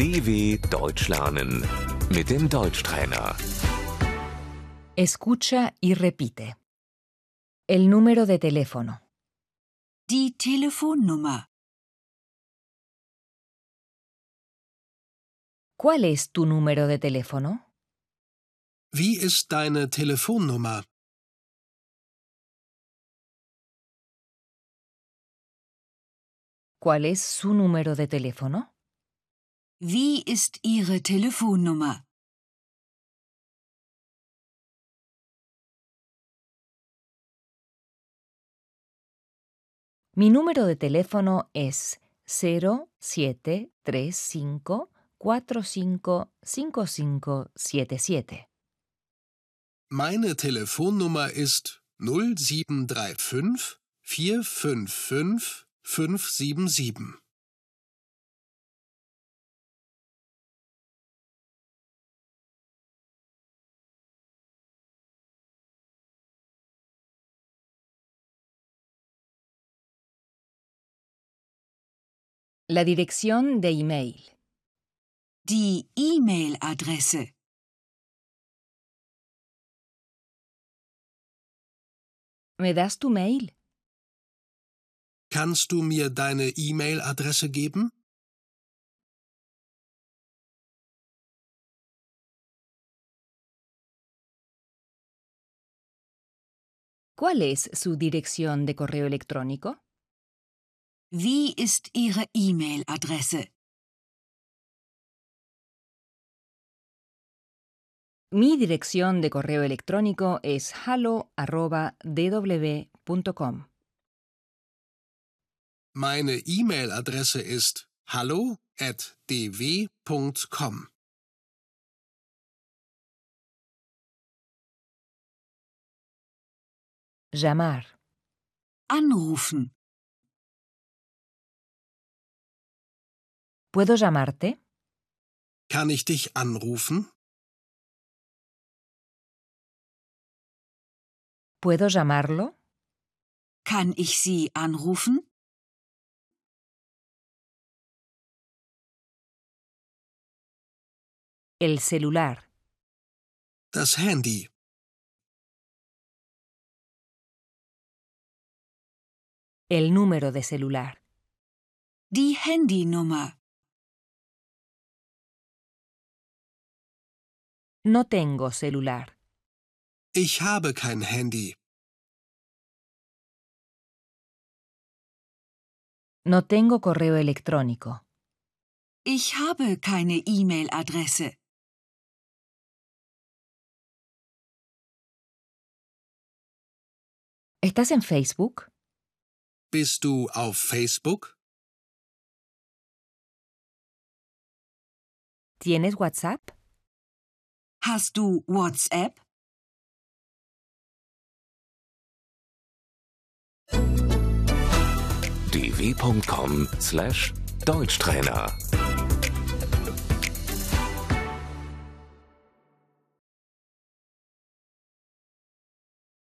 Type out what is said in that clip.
DW Deutsch lernen mit dem Deutschtrainer. Escucha y repite. El número de teléfono. Die Telefonnummer. ¿Cuál es tu número de teléfono? Wie ist deine Telefonnummer? ¿Cuál es su número de teléfono? Wie ist Ihre Telefonnummer? Mi número de teléfono es 0735 455577. Meine Telefonnummer ist 0735 455 577. La dirección de email. Die E-Mail-Adresse. ¿Me das tu mail? Kannst du mir deine E-Mail-Adresse geben? ¿Cuál es su dirección de correo electrónico? Wie ist Ihre E-Mail-Adresse? Mi dirección de correo electrónico es hallo@dw.com. Meine E-Mail-Adresse ist hallo@dw.com. Llamar. Anrufen. ¿Puedo llamarte? Kann ich dich anrufen? ¿Puedo llamarlo? Kann ich Sie anrufen? El celular. Das Handy. El número de celular. Die Handynummer. No tengo celular. Ich habe kein Handy. No tengo correo electrónico. Ich habe keine E-Mail-Adresse. ¿Estás en Facebook? Bist du auf Facebook? ¿Tienes WhatsApp? Hast du WhatsApp? dw.com/deutschtrainer